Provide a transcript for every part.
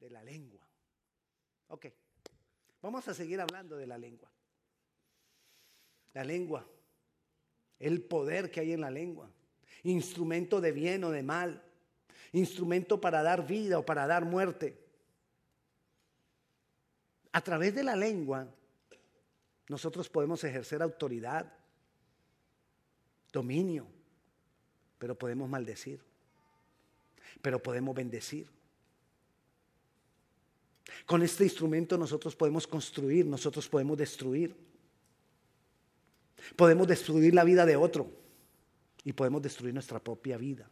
De la lengua. Ok. Vamos a seguir hablando de la lengua. La lengua. El poder que hay en la lengua. Instrumento de bien o de mal. Instrumento para dar vida o para dar muerte. A través de la lengua nosotros podemos ejercer autoridad, dominio, pero podemos maldecir, pero podemos bendecir. Con este instrumento nosotros podemos construir, nosotros podemos destruir. Podemos destruir la vida de otro y podemos destruir nuestra propia vida.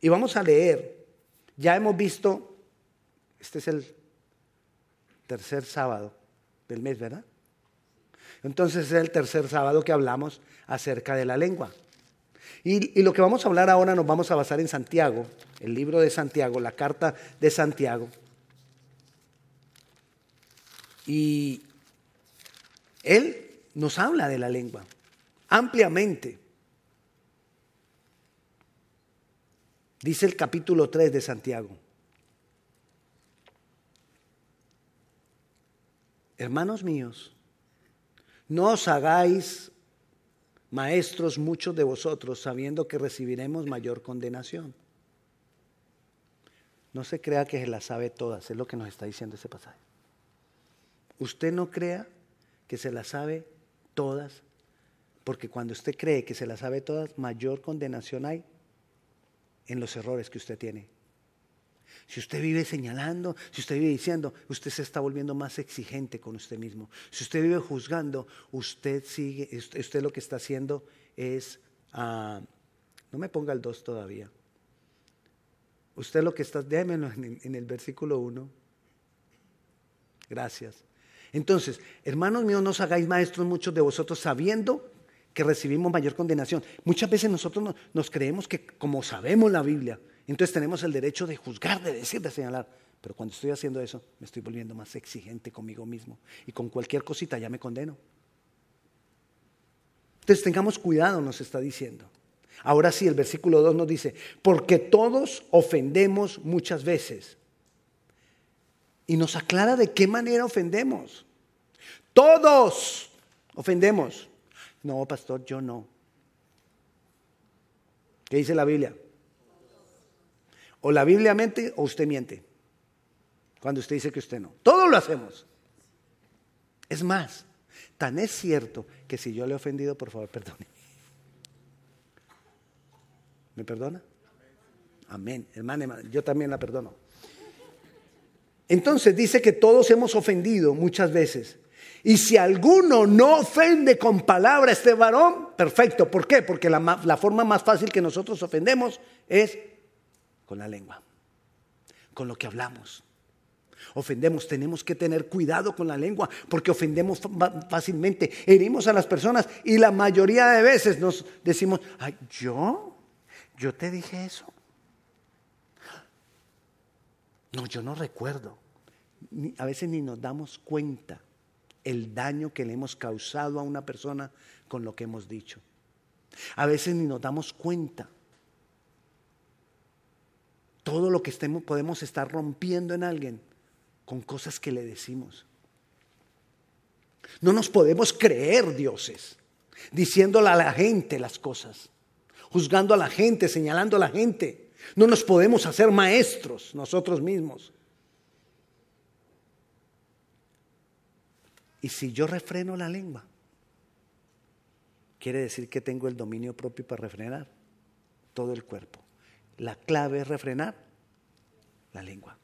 Y vamos a leer, ya hemos visto, este es el tercer sábado del mes, ¿verdad? Entonces es el tercer sábado que hablamos acerca de la lengua. Y, lo que vamos a hablar ahora nos vamos a basar en Santiago, el libro de Santiago, la carta de Santiago. Y él nos habla de la lengua ampliamente. Dice el capítulo 3 de Santiago. Hermanos míos, no os hagáis maestros muchos de vosotros sabiendo que recibiremos mayor condenación. No se crea que se las sabe todas, es lo que nos está diciendo ese pasaje. Usted no crea que se las sabe todas, porque cuando usted cree que se las sabe todas, mayor condenación hay en los errores que usted tiene. Si usted vive señalando, si usted vive diciendo, usted se está volviendo más exigente con usted mismo. Si usted vive juzgando, usted sigue, usted lo que está haciendo es, ah, no me ponga el 2 todavía. Usted lo que está, démelo en, en el versículo 1. Gracias. Entonces, hermanos míos, no os hagáis maestros muchos de vosotros sabiendo que recibimos mayor condenación. Muchas veces nosotros nos creemos que como sabemos la Biblia, entonces tenemos el derecho de juzgar, de decir, de señalar. Pero cuando estoy haciendo eso, me estoy volviendo más exigente conmigo mismo. Y con cualquier cosita ya me condeno. Entonces tengamos cuidado, nos está diciendo. Ahora sí, el versículo 2 nos dice, porque todos ofendemos muchas veces. Y nos aclara de qué manera ofendemos. Todos ofendemos. No, pastor, yo no. ¿Qué dice la Biblia? O la Biblia mente o usted miente. Cuando usted dice que usted no. Todos lo hacemos. Es más, tan es cierto que si yo le he ofendido, por favor, perdone. ¿Me perdona? Amén. Hermana, yo también la perdono. Entonces dice que todos hemos ofendido muchas veces. Y si alguno no ofende con palabra a este varón, perfecto. ¿Por qué? Porque la forma más fácil que nosotros ofendemos es con la lengua, con lo que hablamos. Ofendemos, tenemos que tener cuidado con la lengua porque ofendemos fácilmente, herimos a las personas y la mayoría de veces nos decimos, Ay, yo, yo te dije eso. No, yo no recuerdo. a veces ni nos damos cuenta el daño que le hemos causado a una persona con lo que hemos dicho. A veces ni nos damos cuenta todo lo que estemos, podemos estar rompiendo en alguien con cosas que le decimos. No nos podemos creer dioses, diciéndole a la gente las cosas, juzgando a la gente, señalando a la gente. No nos podemos hacer maestros nosotros mismos. Y si yo refreno la lengua, quiere decir que tengo el dominio propio para refrenar todo el cuerpo. La clave es refrenar la lengua.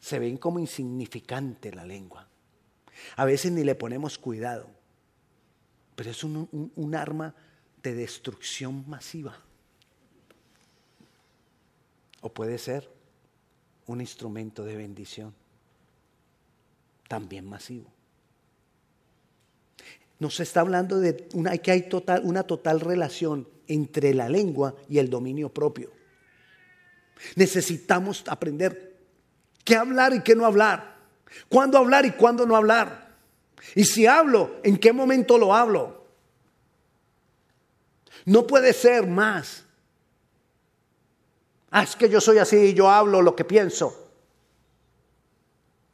Se ven como insignificante la lengua. A veces ni le ponemos cuidado, pero es un, un arma de destrucción masiva. O puede ser un instrumento de bendición, también masivo. Nos está hablando de una, que hay total, una total relación entre la lengua y el dominio propio. Necesitamos aprender qué hablar y qué no hablar, cuándo hablar y cuándo no hablar. Y si hablo, ¿en qué momento lo hablo? No puede ser más. Ah, es que yo soy así, yo hablo lo que pienso.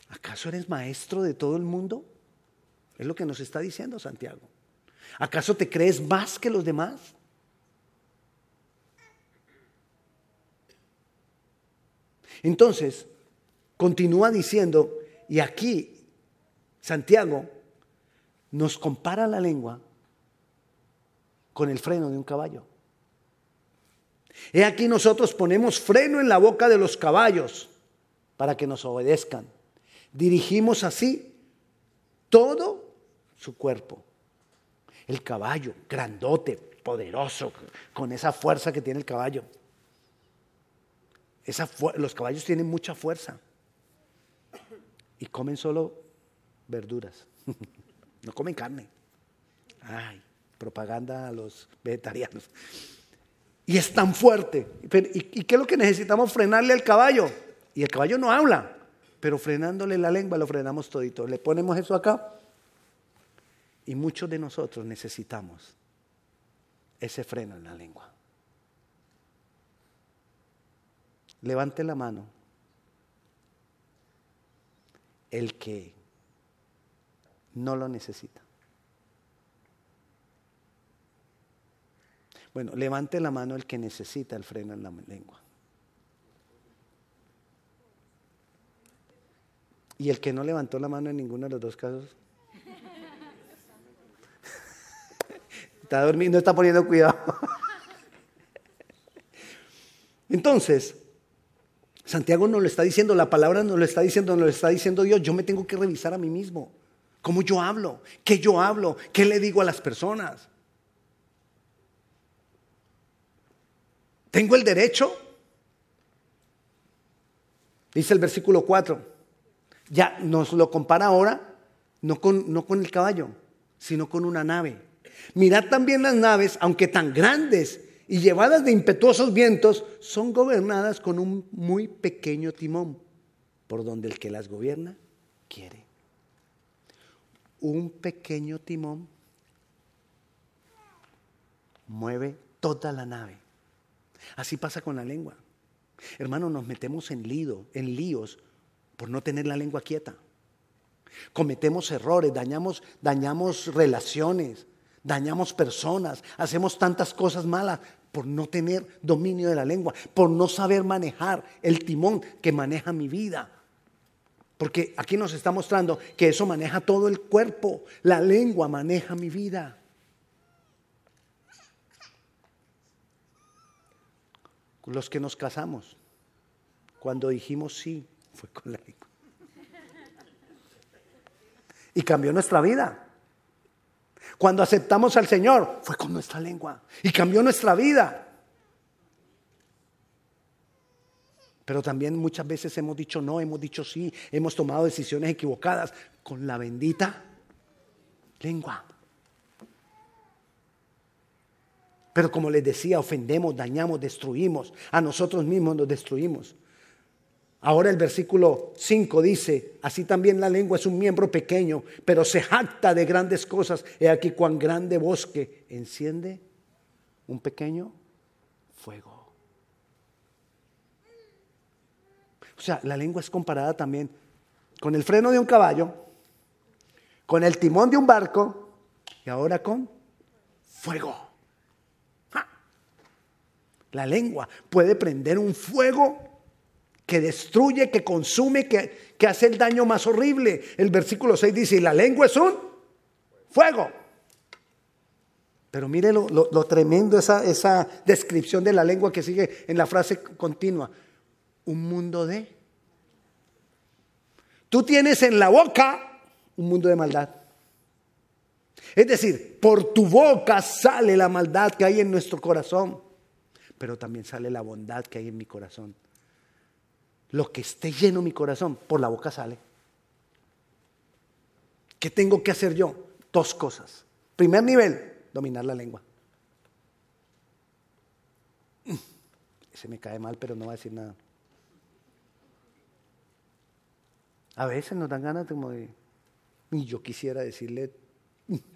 ¿Acaso eres maestro de todo el mundo? Es lo que nos está diciendo Santiago. ¿Acaso te crees más que los demás? Entonces, continúa diciendo, y aquí Santiago nos compara la lengua con el freno de un caballo. He aquí nosotros ponemos freno en la boca de los caballos para que nos obedezcan. Dirigimos así todo su cuerpo. El caballo, grandote, poderoso, con esa fuerza que tiene el caballo. Los caballos tienen mucha fuerza y comen solo verduras, no comen carne. Ay, propaganda a los vegetarianos. Y es tan fuerte. ¿Y qué es lo que necesitamos? Frenarle al caballo. Y el caballo no habla, pero frenándole la lengua lo frenamos todito. Le ponemos eso acá y muchos de nosotros necesitamos ese freno en la lengua. Levante la mano el que no lo necesita. Bueno, levante la mano el que necesita el freno en la lengua. ¿Y el que no levantó la mano en ninguno de los dos casos? Está dormido, está poniendo cuidado. Entonces, Santiago nos lo está diciendo, la palabra nos lo está diciendo, nos lo está diciendo Dios. Yo me tengo que revisar a mí mismo. ¿Cómo yo hablo? ¿Qué yo hablo? ¿Qué le digo a las personas? ¿Tengo el derecho? Dice el versículo 4. Ya nos lo compara ahora, no con, no con el caballo, sino con una nave. Mirad también las naves, aunque tan grandes y llevadas de impetuosos vientos, son gobernadas con un muy pequeño timón, por donde el que las gobierna quiere. Un pequeño timón mueve toda la nave. Así pasa con la lengua. Hermano, nos metemos en lío, en líos por no tener la lengua quieta. Cometemos errores, dañamos, dañamos relaciones, dañamos personas, hacemos tantas cosas malas por no tener dominio de la lengua, por no saber manejar el timón que maneja mi vida. Porque aquí nos está mostrando que eso maneja todo el cuerpo, la lengua maneja mi vida. Los que nos casamos, cuando dijimos sí, fue con la lengua. Y cambió nuestra vida. Cuando aceptamos al Señor, fue con nuestra lengua y cambió nuestra vida. Pero también muchas veces hemos dicho no, hemos dicho sí, hemos tomado decisiones equivocadas con la bendita lengua. Pero como les decía, ofendemos, dañamos, destruimos, a nosotros mismos nos destruimos. Ahora el versículo 5 dice, así también la lengua es un miembro pequeño, pero se jacta de grandes cosas. He aquí cuán grande bosque enciende un pequeño fuego. O sea, la lengua es comparada también con el freno de un caballo, con el timón de un barco y ahora con fuego. La lengua puede prender un fuego que destruye, que consume, que, que hace el daño más horrible. El versículo 6 dice, y la lengua es un fuego. Pero mire lo, tremendo esa, esa descripción de la lengua que sigue en la frase continua. Un mundo de... Tú tienes en la boca un mundo de maldad. Es decir, por tu boca sale la maldad que hay en nuestro corazón, pero también sale la bondad que hay en mi corazón lo que esté lleno mi corazón, por la boca sale. ¿Qué tengo que hacer yo? Dos cosas. Primer nivel, dominar la lengua. Se me cae mal, pero no va a decir nada. A veces nos dan ganas como de, y yo quisiera decirle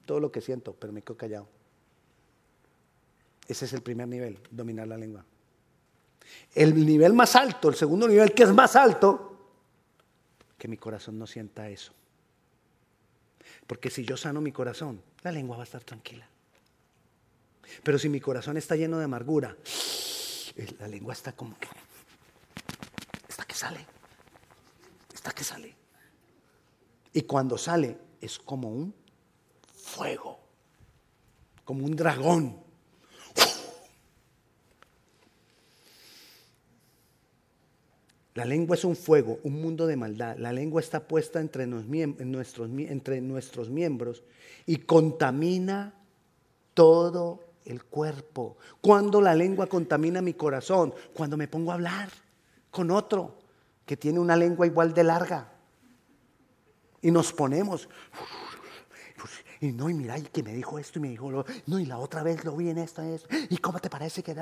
todo lo que siento, pero me quedo callado. Ese es el primer nivel, dominar la lengua. El nivel más alto, el segundo nivel que es más alto, que mi corazón no sienta eso. Porque si yo sano mi corazón, la lengua va a estar tranquila. Pero si mi corazón está lleno de amargura, la lengua está como que, está que sale, está que sale. Y cuando sale es como un fuego, como un dragón. La lengua es un fuego, un mundo de maldad. La lengua está puesta entre, nuestros, miembros y contamina todo el cuerpo. Cuando la lengua contamina mi corazón, cuando me pongo a hablar con otro que tiene una lengua igual de larga. Y nos ponemos, y no, y mira, y que me dijo esto y me dijo lo, no, y la otra vez lo vi en esto, esto, y cómo te parece que...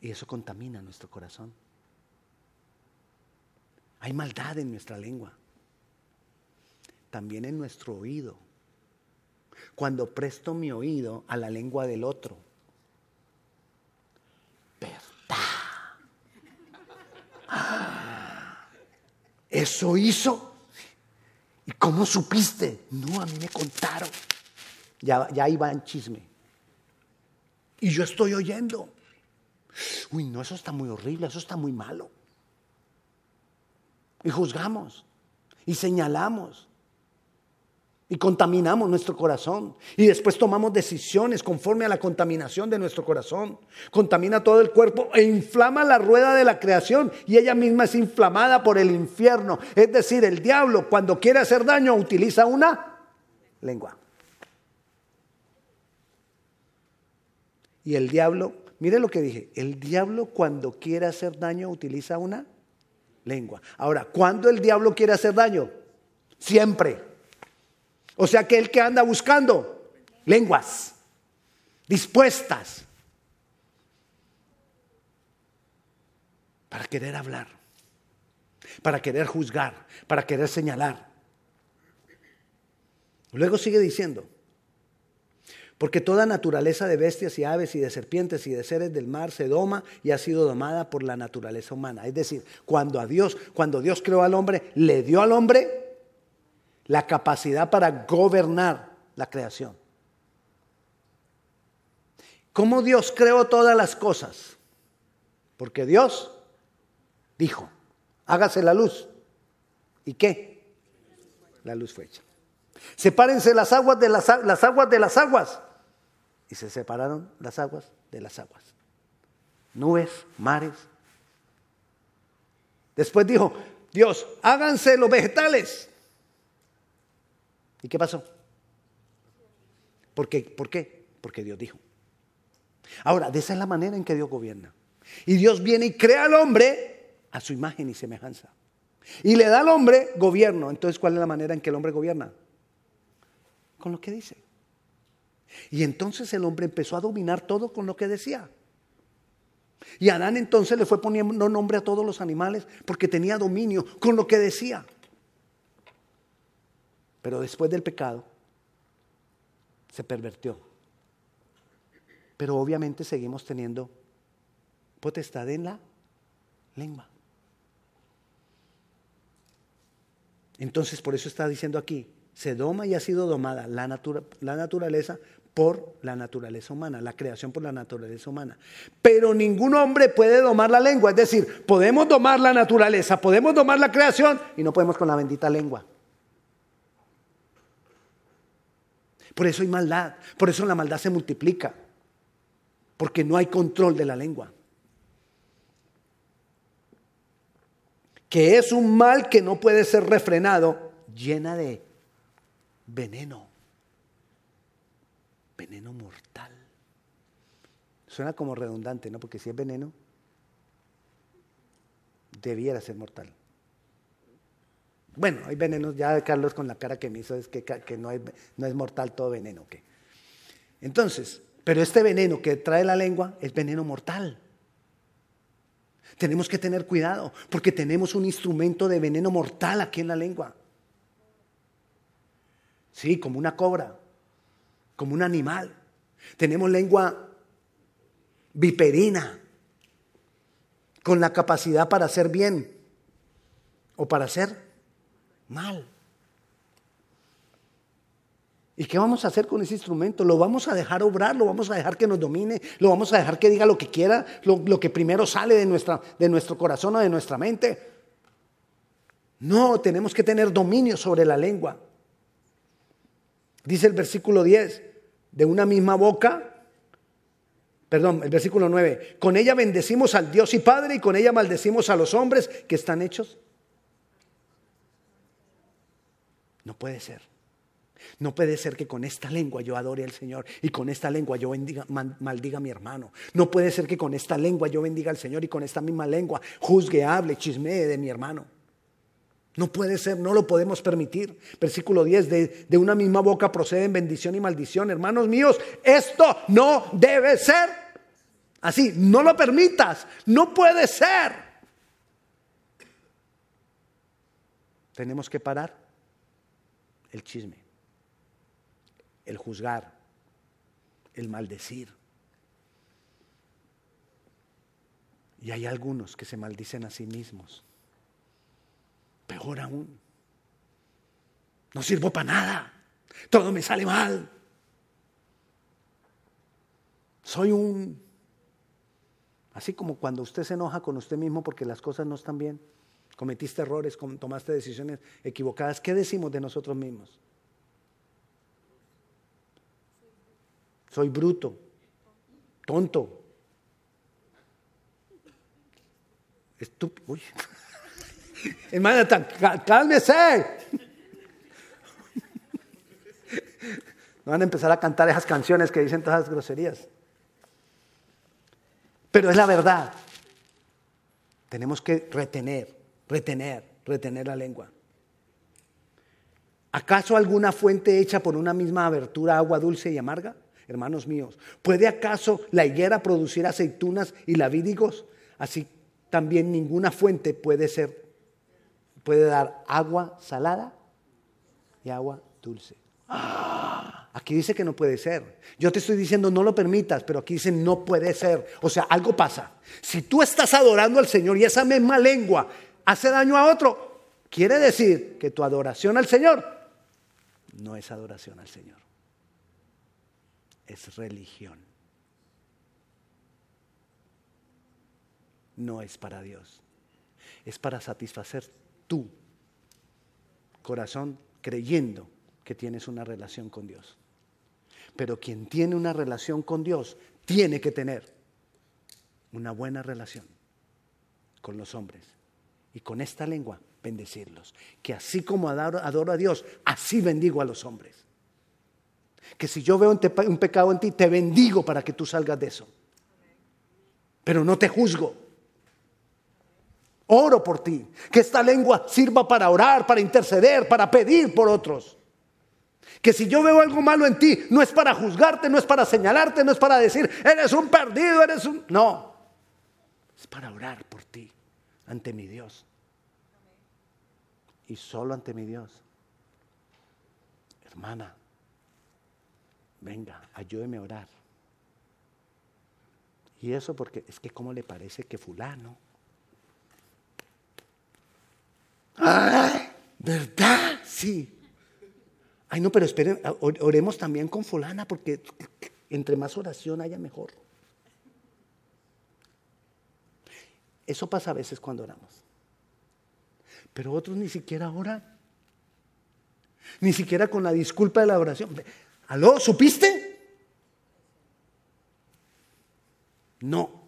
Y eso contamina nuestro corazón. Hay maldad en nuestra lengua. También en nuestro oído. Cuando presto mi oído a la lengua del otro. ¿Verdad? Ah, eso hizo. ¿Y cómo supiste? No, a mí me contaron. Ya, ya iba en chisme. Y yo estoy oyendo. Uy, no, eso está muy horrible, eso está muy malo. Y juzgamos, y señalamos, y contaminamos nuestro corazón. Y después tomamos decisiones conforme a la contaminación de nuestro corazón. Contamina todo el cuerpo e inflama la rueda de la creación. Y ella misma es inflamada por el infierno. Es decir, el diablo cuando quiere hacer daño utiliza una lengua. Y el diablo Mire lo que dije, el diablo cuando quiere hacer daño utiliza una lengua. Ahora, ¿cuándo el diablo quiere hacer daño? Siempre. O sea que el que anda buscando lenguas dispuestas para querer hablar, para querer juzgar, para querer señalar. Luego sigue diciendo, porque toda naturaleza de bestias y aves y de serpientes y de seres del mar se doma y ha sido domada por la naturaleza humana. Es decir, cuando a Dios, cuando Dios creó al hombre, le dio al hombre la capacidad para gobernar la creación. ¿Cómo Dios creó todas las cosas? Porque Dios dijo, hágase la luz. ¿Y qué? La luz fue hecha. Sepárense las aguas de las, las aguas de las aguas y se separaron las aguas de las aguas. Nubes, mares. Después dijo, Dios, háganse los vegetales. ¿Y qué pasó? ¿Por qué? ¿Por qué? Porque Dios dijo. Ahora, de esa es la manera en que Dios gobierna. Y Dios viene y crea al hombre a su imagen y semejanza. Y le da al hombre gobierno. Entonces, ¿cuál es la manera en que el hombre gobierna? Con lo que dice. Y entonces el hombre empezó a dominar todo con lo que decía. Y Adán entonces le fue poniendo nombre a todos los animales porque tenía dominio con lo que decía. Pero después del pecado se pervertió. Pero obviamente seguimos teniendo potestad en la lengua. Entonces por eso está diciendo aquí, se doma y ha sido domada la, la naturaleza por la naturaleza humana, la creación por la naturaleza humana. Pero ningún hombre puede domar la lengua, es decir, podemos domar la naturaleza, podemos domar la creación y no podemos con la bendita lengua. Por eso hay maldad, por eso la maldad se multiplica, porque no hay control de la lengua. Que es un mal que no puede ser refrenado, llena de veneno veneno mortal. Suena como redundante, ¿no? Porque si es veneno, debiera ser mortal. Bueno, hay venenos, ya Carlos con la cara que me hizo es que, no, no, es mortal todo veneno. ¿qué? Entonces, pero este veneno que trae la lengua es veneno mortal. Tenemos que tener cuidado porque tenemos un instrumento de veneno mortal aquí en la lengua. Sí, como una cobra como un animal. Tenemos lengua viperina, con la capacidad para hacer bien o para hacer mal. ¿Y qué vamos a hacer con ese instrumento? ¿Lo vamos a dejar obrar? ¿Lo vamos a dejar que nos domine? ¿Lo vamos a dejar que diga lo que quiera? ¿Lo, que primero sale de, nuestra, de nuestro corazón o de nuestra mente? No, tenemos que tener dominio sobre la lengua. Dice el versículo 10, de una misma boca, perdón, el versículo 9, con ella bendecimos al Dios y Padre y con ella maldecimos a los hombres que están hechos. No puede ser. No puede ser que con esta lengua yo adore al Señor y con esta lengua yo maldiga a mi hermano. No puede ser que con esta lengua yo bendiga al Señor y con esta misma lengua juzgue, hable, chismee de mi hermano. No puede ser, no lo podemos permitir. Versículo 10, de, de una misma boca proceden bendición y maldición. Hermanos míos, esto no debe ser así. No lo permitas, no puede ser. Tenemos que parar el chisme el juzgar, el maldecir. Y hay algunos que se maldicen a sí mismos. Peor aún. No sirvo para nada. Todo me sale mal. Soy un... Así como cuando usted se enoja con usted mismo porque las cosas no están bien, cometiste errores, tomaste decisiones equivocadas, ¿qué decimos de nosotros mismos? soy bruto, tonto, estúpido. Uy. Hermana, cálmese. No van a empezar a cantar esas canciones que dicen todas las groserías. Pero es la verdad. Tenemos que retener, retener, retener la lengua. ¿Acaso alguna fuente hecha por una misma abertura agua dulce y amarga? hermanos míos. ¿Puede acaso la higuera producir aceitunas y lavídigos? Así también ninguna fuente puede ser, puede dar agua salada y agua dulce. Aquí dice que no puede ser. Yo te estoy diciendo no lo permitas, pero aquí dice no puede ser. O sea, algo pasa. Si tú estás adorando al Señor y esa misma lengua hace daño a otro, quiere decir que tu adoración al Señor no es adoración al Señor es religión. No es para Dios. Es para satisfacer tu corazón creyendo que tienes una relación con Dios. Pero quien tiene una relación con Dios tiene que tener una buena relación con los hombres. Y con esta lengua bendecirlos. Que así como adoro, a Dios, así bendigo a los hombres que si yo veo un, pecado en ti, te bendigo para que tú salgas de eso. Pero no te juzgo. Oro por ti. Que esta lengua sirva para orar, para interceder, para pedir por otros. Que si yo veo algo malo en ti, no es para juzgarte, no es para señalarte, no es para decir, eres un perdido, eres un... No. Es para orar por ti ante mi Dios. Y solo ante mi Dios. Hermana, venga, ayúdeme a orar. Y eso porque es que cómo le parece que fulano. ¡Ay! ¿Verdad? Sí. Ay, no, pero esperen, oremos también con fulana porque entre más oración haya mejor. Eso pasa a veces cuando oramos. Pero otros ni siquiera oran. Ni siquiera con la disculpa de la oración. ¿Aló? ¿Supiste? No.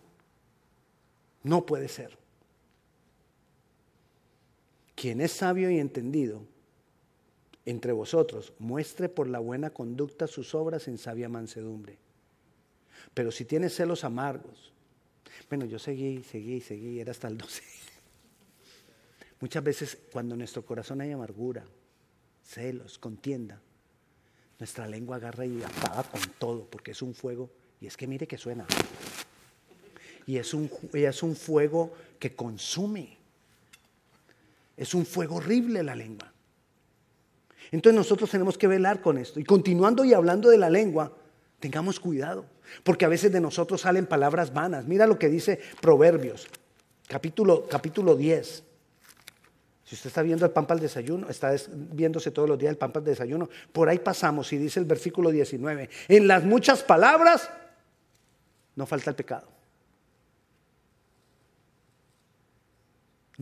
No puede ser. Quien es sabio y entendido entre vosotros, muestre por la buena conducta sus obras en sabia mansedumbre. Pero si tiene celos amargos, bueno, yo seguí, seguí, seguí, era hasta el 12. Muchas veces cuando en nuestro corazón hay amargura, celos, contienda, nuestra lengua agarra y apaga con todo, porque es un fuego, y es que mire que suena. Y es un, es un fuego que consume. Es un fuego horrible la lengua. Entonces nosotros tenemos que velar con esto. Y continuando y hablando de la lengua, tengamos cuidado, porque a veces de nosotros salen palabras vanas. Mira lo que dice Proverbios, capítulo, capítulo 10. Si usted está viendo el pan para el desayuno, está viéndose todos los días el pan para el desayuno, por ahí pasamos y dice el versículo 19, en las muchas palabras no falta el pecado.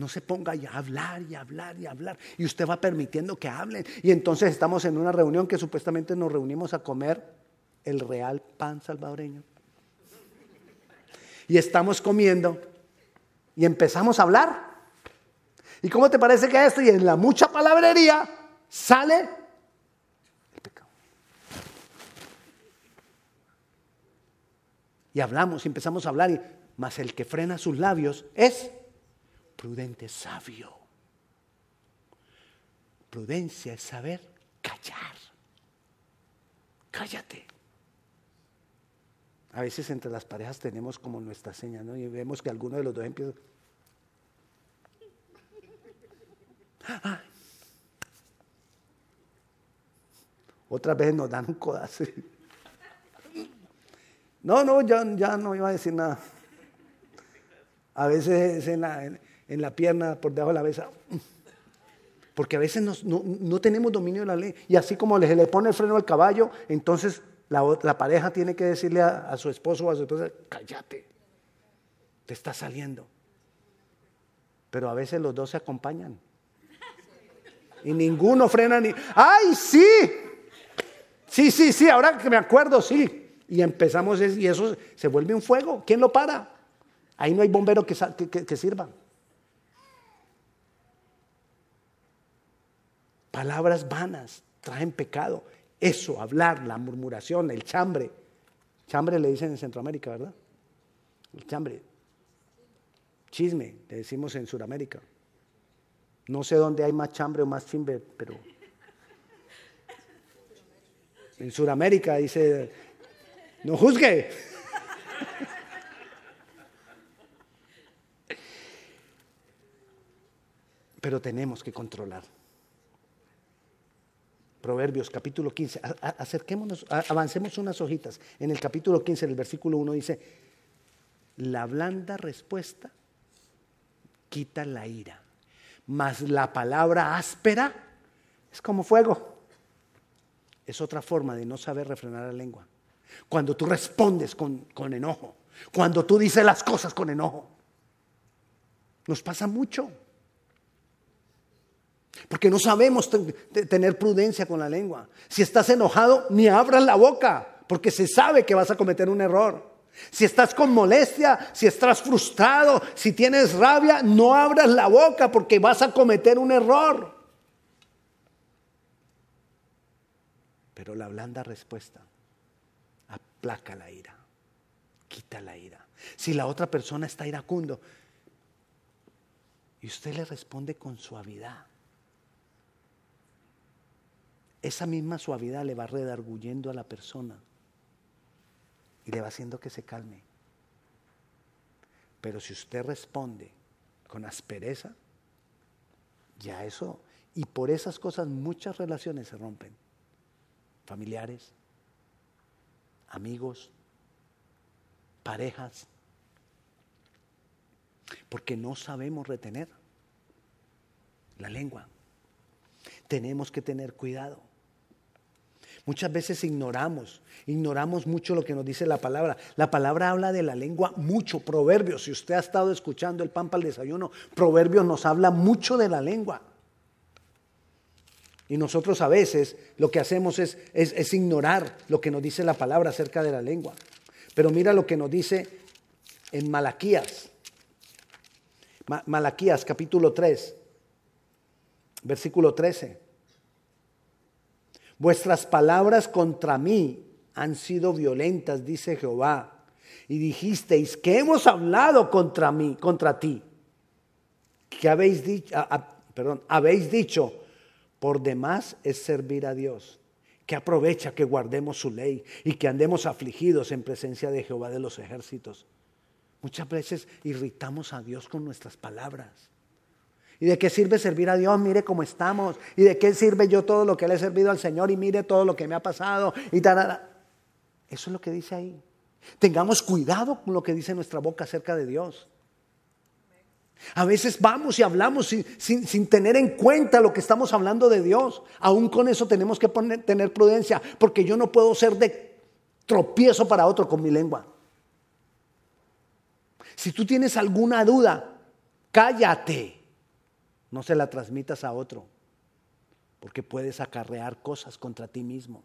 No se ponga a hablar y hablar y hablar. Y usted va permitiendo que hablen. Y entonces estamos en una reunión que supuestamente nos reunimos a comer el real pan salvadoreño. Y estamos comiendo y empezamos a hablar. ¿Y cómo te parece que esto? Y en la mucha palabrería sale el pecado. Y hablamos y empezamos a hablar. Y, más el que frena sus labios es prudente, sabio. Prudencia es saber callar. Cállate. A veces entre las parejas tenemos como nuestra seña, ¿no? Y vemos que alguno de los dos empieza. Ah. Otras veces nos dan un codazo. No, no, ya, ya no iba a decir nada. A veces en la, la pierna, por debajo de la cabeza. Porque a veces no, tenemos dominio de la ley. Y así como se le pone el freno al caballo, entonces la, pareja tiene que decirle a, su esposo o a su esposa, cállate, te está saliendo. Pero a veces los dos se acompañan. Y ninguno frena ni, ¡ay, sí! Sí, sí, sí, ahora que me acuerdo, sí. Y empezamos y eso se vuelve un fuego. ¿Quién lo para? Ahí no hay bombero que, que, que sirva. Palabras vanas traen pecado. Eso, hablar, la murmuración, el chambre. Chambre le dicen en Centroamérica, ¿verdad? El chambre. Chisme, le decimos en Sudamérica. No sé dónde hay más chambre o más chimbe, pero en Sudamérica dice, no juzgue. Pero tenemos que controlar. Proverbios capítulo 15. Acerquémonos, avancemos unas hojitas. En el capítulo 15, en el versículo 1 dice, la blanda respuesta quita la ira, mas la palabra áspera es como fuego. Es otra forma de no saber refrenar la lengua. Cuando tú respondes con, con enojo, cuando tú dices las cosas con enojo. Nos pasa mucho. Porque no sabemos tener prudencia con la lengua. Si estás enojado, ni abras la boca, porque se sabe que vas a cometer un error. Si estás con molestia, si estás frustrado, si tienes rabia, no abras la boca porque vas a cometer un error. Pero la blanda respuesta aplaca la ira, quita la ira. Si la otra persona está iracundo y usted le responde con suavidad, esa misma suavidad le va redarguyendo a la persona y le va haciendo que se calme. Pero si usted responde con aspereza, ya eso, y por esas cosas muchas relaciones se rompen. Familiares, amigos, parejas, porque no sabemos retener la lengua. Tenemos que tener cuidado. Muchas veces ignoramos, ignoramos mucho lo que nos dice la palabra. La palabra habla de la lengua mucho, proverbios. Si usted ha estado escuchando el pan para el desayuno, proverbios nos habla mucho de la lengua. Y nosotros a veces lo que hacemos es, es, ignorar lo que nos dice la palabra acerca de la lengua. Pero mira lo que nos dice en Malaquías. Malaquías capítulo 3, versículo 13. Vuestras palabras contra mí han sido violentas, dice Jehová. Y dijisteis, que hemos hablado contra mí, contra ti. Que habéis dicho, perdón, habéis dicho, por demás es servir a Dios. Que aprovecha que guardemos su ley y que andemos afligidos en presencia de Jehová de los ejércitos. Muchas veces irritamos a Dios con nuestras palabras. ¿Y de qué sirve servir a Dios? Mire cómo estamos. ¿Y de qué sirve yo todo lo que le he servido al Señor? Y mire todo lo que me ha pasado. Y Eso es lo que dice ahí. Tengamos cuidado con lo que dice nuestra boca acerca de Dios. A veces vamos y hablamos sin, tener en cuenta lo que estamos hablando de Dios. Aún con eso tenemos que tener prudencia, porque yo no puedo ser de tropiezo para otro con mi lengua. Si tú tienes alguna duda, cállate. No se la transmitas a otro, porque puedes acarrear cosas contra ti mismo.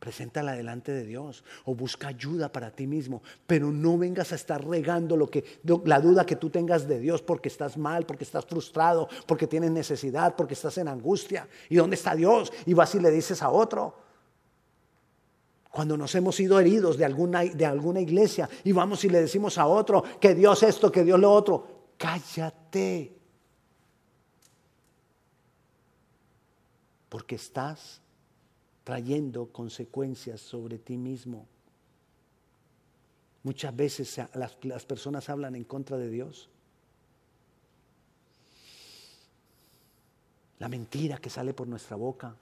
Preséntala delante de Dios o busca ayuda para ti mismo, pero no vengas a estar regando lo que, la duda que tú tengas de Dios porque estás mal, porque estás frustrado, porque tienes necesidad, porque estás en angustia. ¿Y dónde está Dios? Y vas y le dices a otro. Cuando nos hemos sido heridos de alguna, de alguna iglesia y vamos y le decimos a otro que Dios esto, que Dios lo otro, cállate. Porque estás trayendo consecuencias sobre ti mismo. Muchas veces las, personas hablan en contra de Dios. La mentira que sale por nuestra boca,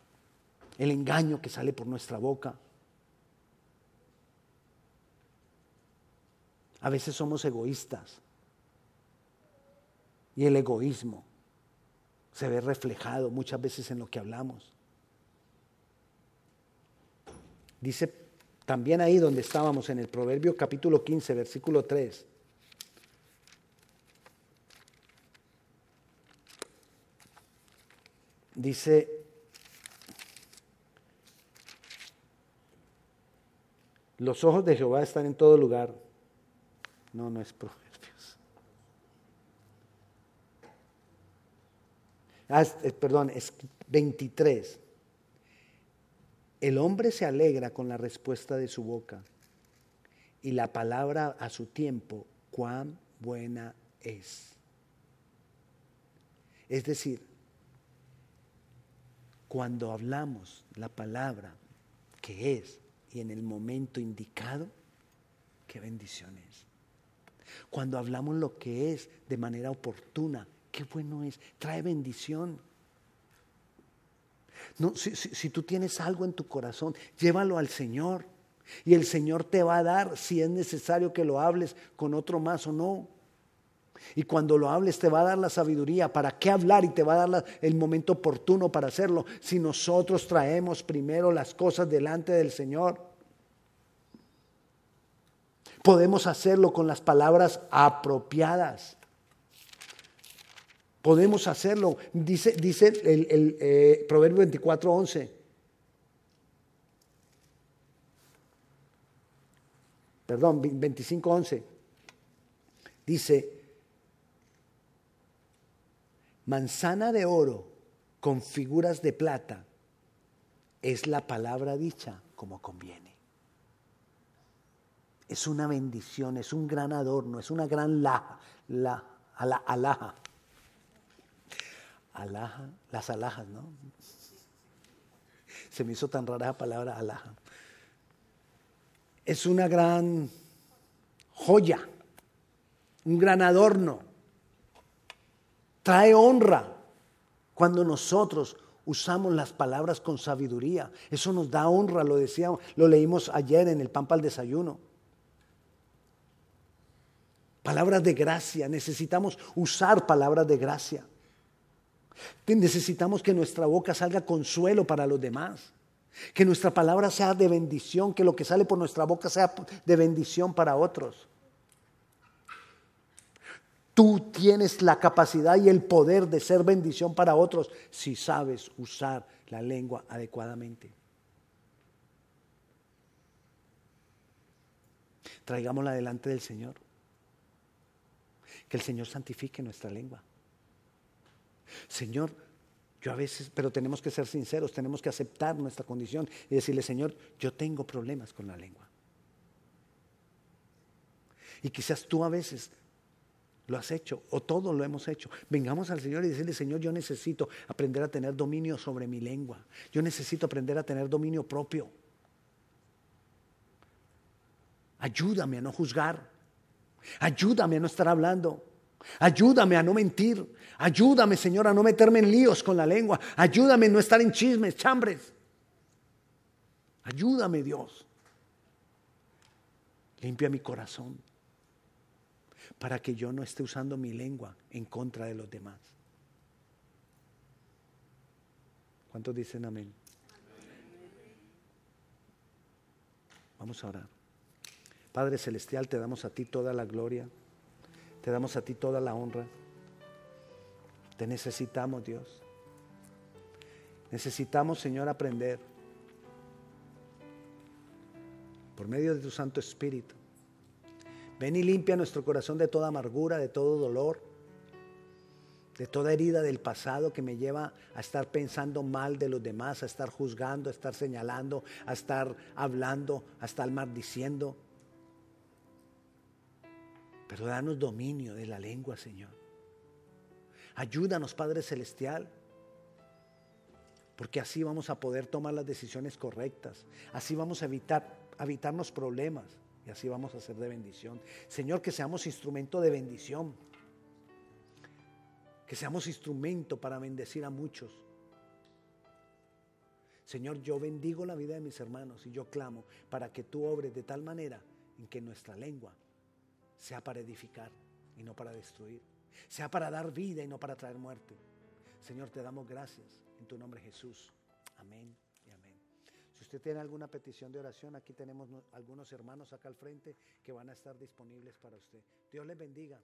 el engaño que sale por nuestra boca. A veces somos egoístas. Y el egoísmo se ve reflejado muchas veces en lo que hablamos. Dice también ahí donde estábamos en el Proverbio capítulo 15, versículo 3. Dice, los ojos de Jehová están en todo lugar. No, no es Ah, eh, perdón, es 23. El hombre se alegra con la respuesta de su boca y la palabra a su tiempo, cuán buena es. Es decir, cuando hablamos la palabra que es y en el momento indicado, qué bendición es. Cuando hablamos lo que es de manera oportuna, qué bueno es, trae bendición. No, si, si, tú tienes algo en tu corazón, llévalo al Señor. Y el Señor te va a dar si es necesario que lo hables con otro más o no. Y cuando lo hables te va a dar la sabiduría para qué hablar y te va a dar el momento oportuno para hacerlo. Si nosotros traemos primero las cosas delante del Señor, podemos hacerlo con las palabras apropiadas. Podemos hacerlo. Dice, dice el, eh, Proverbio 24, 11. Perdón, 25, 11. Dice, manzana de oro con figuras de plata es la palabra dicha como conviene. Es una bendición, es un gran adorno, es una gran laja, la, alhaja alhaja, las alhajas, ¿no? Se me hizo tan rara la palabra alhaja. Es una gran joya, un gran adorno. Trae honra cuando nosotros usamos las palabras con sabiduría. Eso nos da honra, lo decíamos, lo leímos ayer en el pan para el desayuno. Palabras de gracia, necesitamos usar palabras de gracia. Necesitamos que nuestra boca salga consuelo para los demás. Que nuestra palabra sea de bendición, que lo que sale por nuestra boca sea de bendición para otros. Tú tienes la capacidad y el poder de ser bendición para otros si sabes usar la lengua adecuadamente. Traigámosla delante del Señor. Que el Señor santifique nuestra lengua. Señor, yo a veces, pero tenemos que ser sinceros, tenemos que aceptar nuestra condición y decirle, Señor, yo tengo problemas con la lengua. Y quizás tú a veces lo has hecho o todos lo hemos hecho. Vengamos al Señor y decirle, Señor, yo necesito aprender a tener dominio sobre mi lengua. Yo necesito aprender a tener dominio propio. Ayúdame a no juzgar. Ayúdame a no estar hablando Ayúdame a no mentir. Ayúdame, Señor, a no meterme en líos con la lengua. Ayúdame a no estar en chismes, chambres. Ayúdame, Dios. Limpia mi corazón para que yo no esté usando mi lengua en contra de los demás. ¿Cuántos dicen amén? Vamos a orar. Padre Celestial, te damos a ti toda la gloria, te damos a ti toda la honra. Te necesitamos, Dios. Necesitamos, Señor, aprender por medio de tu Santo Espíritu. Ven y limpia nuestro corazón de toda amargura, de todo dolor, de toda herida del pasado que me lleva a estar pensando mal de los demás, a estar juzgando, a estar señalando, a estar hablando, a estar maldiciendo. Pero danos dominio de la lengua, Señor. Ayúdanos, Padre Celestial, porque así vamos a poder tomar las decisiones correctas, así vamos a evitar, evitarnos problemas y así vamos a ser de bendición. Señor, que seamos instrumento de bendición que seamos instrumento para bendecir a muchos. Señor, yo bendigo la vida de mis hermanos y yo clamo para que tú obres de tal manera en que nuestra lengua sea para edificar y no para destruir, sea para dar vida y no para traer muerte. Señor, te damos gracias en tu nombre Jesús. Amén y amén. Si usted tiene alguna petición de oración, aquí tenemos algunos hermanos acá al frente que van a estar disponibles para usted. Dios les bendiga.